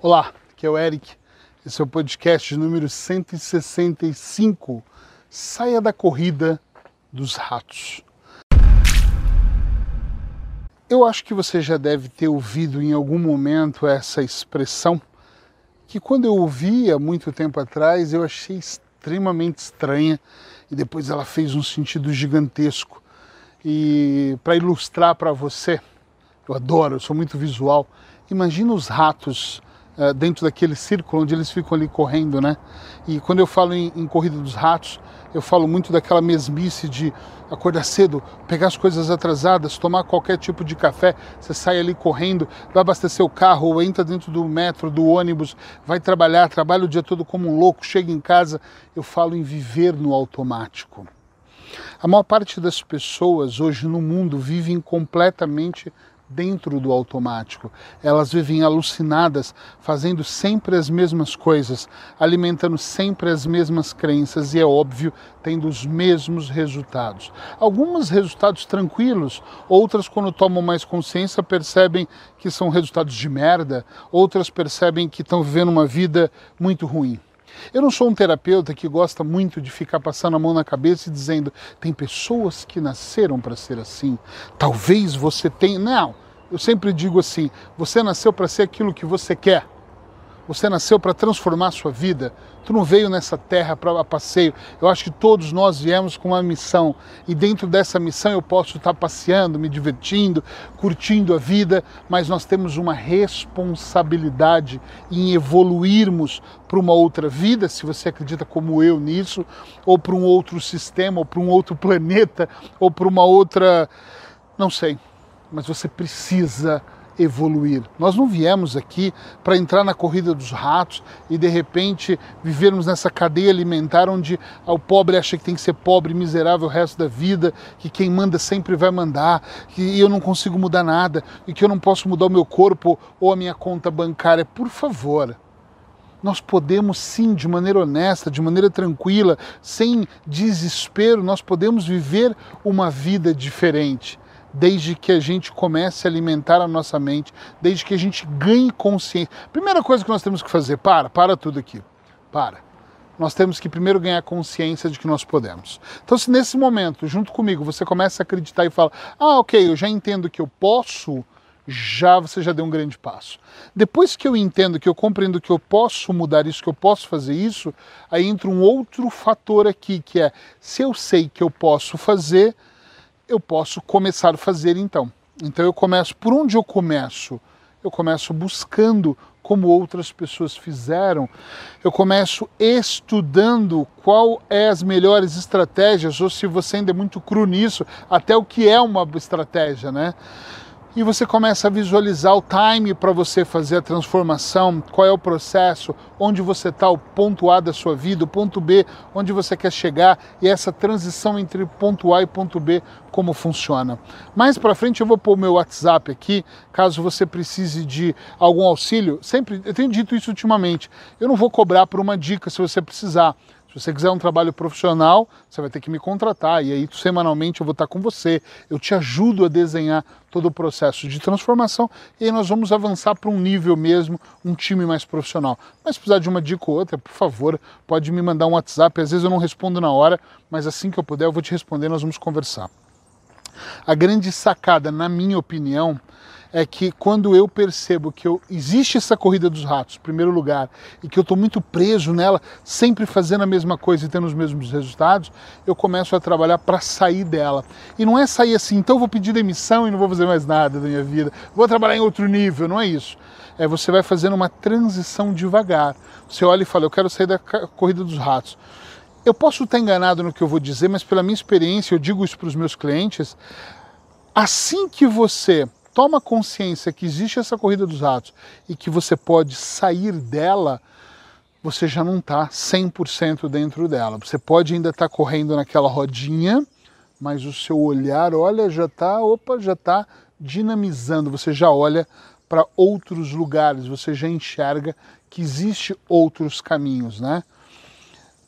Olá, aqui é o Eric. Esse é o podcast número 165. Saia da corrida dos ratos. Eu acho que você já deve ter ouvido em algum momento essa expressão que quando eu ouvi há muito tempo atrás eu achei extremamente estranha e depois ela fez um sentido gigantesco. E para ilustrar para você, eu adoro, eu sou muito visual. Imagina os ratos dentro daquele círculo onde eles ficam ali correndo, né? E quando eu falo em, em, corrida dos ratos, eu falo muito daquela mesmice de acordar cedo, pegar as coisas atrasadas, tomar qualquer tipo de café, você sai ali correndo, vai abastecer o carro, ou entra dentro do metro, do ônibus, vai trabalhar, trabalha o dia todo como um louco, chega em casa. Eu falo em viver no automático. A maior parte das pessoas hoje no mundo vivem completamente dentro do automático. Elas vivem alucinadas, fazendo sempre as mesmas coisas, alimentando sempre as mesmas crenças e, é óbvio, tendo os mesmos resultados. Alguns resultados tranquilos, outras, quando tomam mais consciência, percebem que são resultados de merda, outras percebem que estão vivendo uma vida muito ruim. Eu não sou um terapeuta que gosta muito de ficar passando a mão na cabeça e dizendo tem pessoas que nasceram para ser assim. Talvez você tenha. Não, eu sempre digo assim: você nasceu para ser aquilo que você quer. Você nasceu para transformar a sua vida. Tu não veio nessa terra para passeio. Eu acho que todos nós viemos com uma missão. E dentro dessa missão eu posso estar passeando, me divertindo, curtindo a vida, mas nós temos uma responsabilidade em evoluirmos para uma outra vida, se você acredita como eu nisso, ou para um outro sistema, ou para um outro planeta, ou para uma outra. Não sei. Mas você precisa evoluir. Nós não viemos aqui para entrar na corrida dos ratos e de repente vivermos nessa cadeia alimentar onde o pobre acha que tem que ser pobre, miserável o resto da vida, que quem manda sempre vai mandar, que eu não consigo mudar nada e que eu não posso mudar o meu corpo ou a minha conta bancária. Por favor. Nós podemos sim, de maneira honesta, de maneira tranquila, sem desespero, nós podemos viver uma vida diferente desde que a gente comece a alimentar a nossa mente, desde que a gente ganhe consciência. Primeira coisa que nós temos que fazer, para, para tudo aqui. Para. Nós temos que primeiro ganhar consciência de que nós podemos. Então, se nesse momento, junto comigo, você começa a acreditar e fala: "Ah, OK, eu já entendo que eu posso", já você já deu um grande passo. Depois que eu entendo, que eu compreendo que eu posso mudar isso, que eu posso fazer isso, aí entra um outro fator aqui, que é se eu sei que eu posso fazer, eu posso começar a fazer então. Então eu começo, por onde eu começo? Eu começo buscando como outras pessoas fizeram. Eu começo estudando qual é as melhores estratégias, ou se você ainda é muito cru nisso, até o que é uma estratégia, né? E você começa a visualizar o time para você fazer a transformação, qual é o processo, onde você está, o ponto A da sua vida, o ponto B, onde você quer chegar e essa transição entre ponto A e ponto B, como funciona. Mais para frente eu vou pôr o meu WhatsApp aqui, caso você precise de algum auxílio. Sempre, eu tenho dito isso ultimamente, eu não vou cobrar por uma dica se você precisar. Se você quiser um trabalho profissional, você vai ter que me contratar e aí semanalmente eu vou estar com você. Eu te ajudo a desenhar todo o processo de transformação e aí nós vamos avançar para um nível mesmo, um time mais profissional. Mas se precisar de uma dica ou outra, por favor, pode me mandar um WhatsApp. Às vezes eu não respondo na hora, mas assim que eu puder eu vou te responder, nós vamos conversar. A grande sacada, na minha opinião, é que quando eu percebo que eu, existe essa corrida dos ratos, em primeiro lugar, e que eu estou muito preso nela, sempre fazendo a mesma coisa e tendo os mesmos resultados, eu começo a trabalhar para sair dela. E não é sair assim, então eu vou pedir demissão e não vou fazer mais nada da minha vida, vou trabalhar em outro nível, não é isso. É você vai fazendo uma transição devagar. Você olha e fala, eu quero sair da corrida dos ratos. Eu posso estar enganado no que eu vou dizer, mas pela minha experiência, eu digo isso para os meus clientes, assim que você toma consciência que existe essa corrida dos ratos e que você pode sair dela, você já não está 100% dentro dela. Você pode ainda estar tá correndo naquela rodinha, mas o seu olhar, olha, já está, opa, já está dinamizando. Você já olha para outros lugares, você já enxerga que existe outros caminhos, né?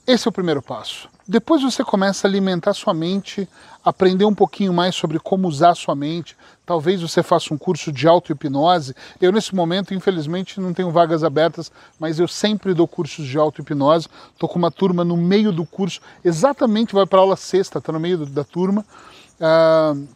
Esse é o primeiro passo. Depois você começa a alimentar sua mente, aprender um pouquinho mais sobre como usar sua mente. Talvez você faça um curso de auto-hipnose. Eu, nesse momento, infelizmente, não tenho vagas abertas, mas eu sempre dou cursos de auto-hipnose. Estou com uma turma no meio do curso, exatamente vai para aula sexta, está no meio da turma. Uh,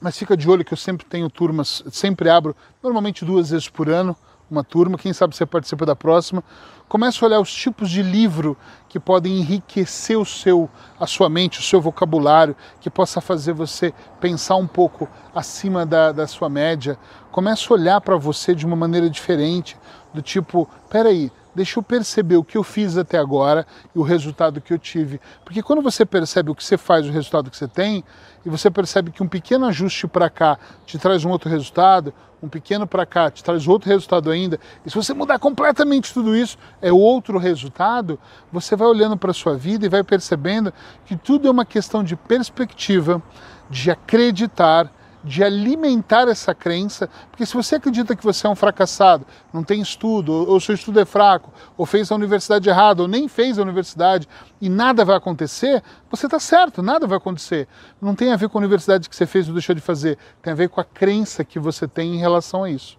mas fica de olho que eu sempre tenho turmas, sempre abro, normalmente duas vezes por ano, uma turma, quem sabe você participa da próxima. Comece a olhar os tipos de livro que podem enriquecer o seu, a sua mente, o seu vocabulário, que possa fazer você pensar um pouco acima da, da sua média. Comece a olhar para você de uma maneira diferente, do tipo, peraí, deixa eu perceber o que eu fiz até agora e o resultado que eu tive. Porque quando você percebe o que você faz, o resultado que você tem, e você percebe que um pequeno ajuste para cá te traz um outro resultado, um pequeno para cá te traz outro resultado ainda, e se você mudar completamente tudo isso, é outro resultado, você vai olhando para a sua vida e vai percebendo que tudo é uma questão de perspectiva, de acreditar de alimentar essa crença, porque se você acredita que você é um fracassado, não tem estudo, ou seu estudo é fraco, ou fez a universidade errada, ou nem fez a universidade e nada vai acontecer, você está certo, nada vai acontecer. Não tem a ver com a universidade que você fez ou deixou de fazer, tem a ver com a crença que você tem em relação a isso.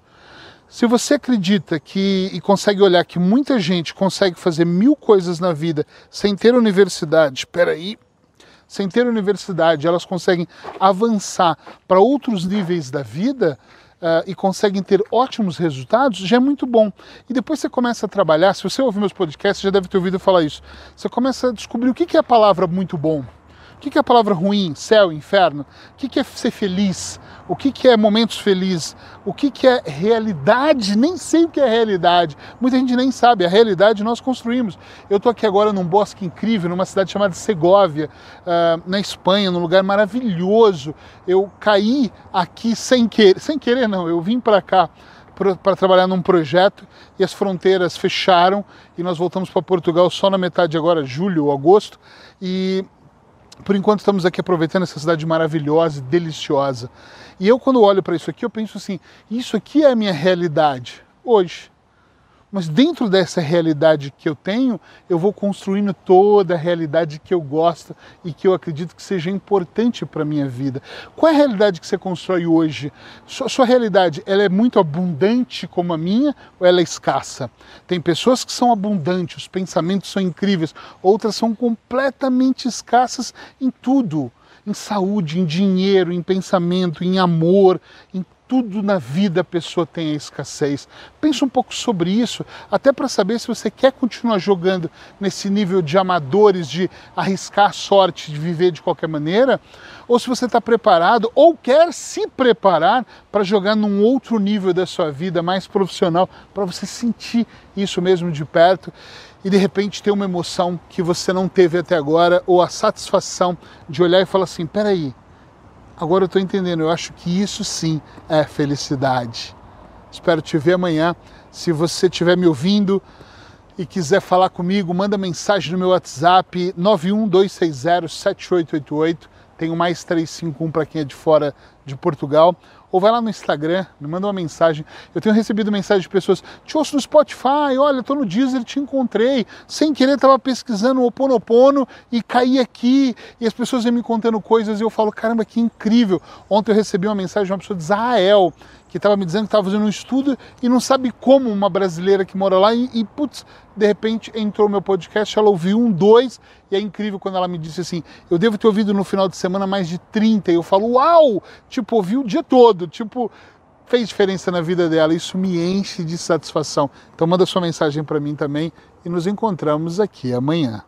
Se você acredita que e consegue olhar que muita gente consegue fazer mil coisas na vida sem ter universidade, espera aí, sem ter universidade, elas conseguem avançar para outros níveis da vida uh, e conseguem ter ótimos resultados, já é muito bom. E depois você começa a trabalhar, se você ouvir meus podcasts, já deve ter ouvido falar isso. Você começa a descobrir o que é a palavra muito bom. O que é a palavra ruim, céu, inferno? O que é ser feliz? O que é momentos felizes? O que é realidade? Nem sei o que é realidade. Muita gente nem sabe. A realidade nós construímos. Eu estou aqui agora num bosque incrível, numa cidade chamada Segóvia, uh, na Espanha, num lugar maravilhoso. Eu caí aqui sem querer. Sem querer, não. Eu vim para cá para trabalhar num projeto e as fronteiras fecharam e nós voltamos para Portugal só na metade agora, julho ou agosto. E por enquanto estamos aqui aproveitando essa cidade maravilhosa e deliciosa. E eu quando olho para isso aqui, eu penso assim, isso aqui é a minha realidade hoje. Mas dentro dessa realidade que eu tenho, eu vou construindo toda a realidade que eu gosto e que eu acredito que seja importante para a minha vida. Qual é a realidade que você constrói hoje? Sua, sua realidade, ela é muito abundante como a minha ou ela é escassa? Tem pessoas que são abundantes, os pensamentos são incríveis, outras são completamente escassas em tudo em saúde, em dinheiro, em pensamento, em amor, em tudo na vida a pessoa tem a escassez. Pense um pouco sobre isso, até para saber se você quer continuar jogando nesse nível de amadores, de arriscar a sorte, de viver de qualquer maneira, ou se você está preparado ou quer se preparar para jogar num outro nível da sua vida, mais profissional, para você sentir isso mesmo de perto e de repente ter uma emoção que você não teve até agora, ou a satisfação de olhar e falar assim: peraí Agora eu estou entendendo, eu acho que isso sim é felicidade. Espero te ver amanhã. Se você estiver me ouvindo e quiser falar comigo, manda mensagem no meu WhatsApp 912607888. Tenho mais 351 para quem é de fora de Portugal ou vai lá no Instagram, me manda uma mensagem. Eu tenho recebido mensagem de pessoas, te ouço no Spotify, olha, estou no Deezer, te encontrei. Sem querer, estava pesquisando o Oponopono e caí aqui. E as pessoas vêm me contando coisas e eu falo, caramba, que incrível. Ontem eu recebi uma mensagem de uma pessoa de Israel, que estava me dizendo que estava fazendo um estudo e não sabe como uma brasileira que mora lá e, e putz, de repente entrou meu podcast, ela ouviu um, dois, e é incrível quando ela me disse assim, eu devo ter ouvido no final de semana mais de 30, e eu falo, uau! Tipo, ouvi o dia todo, tipo, fez diferença na vida dela, isso me enche de satisfação. Então manda sua mensagem para mim também e nos encontramos aqui amanhã.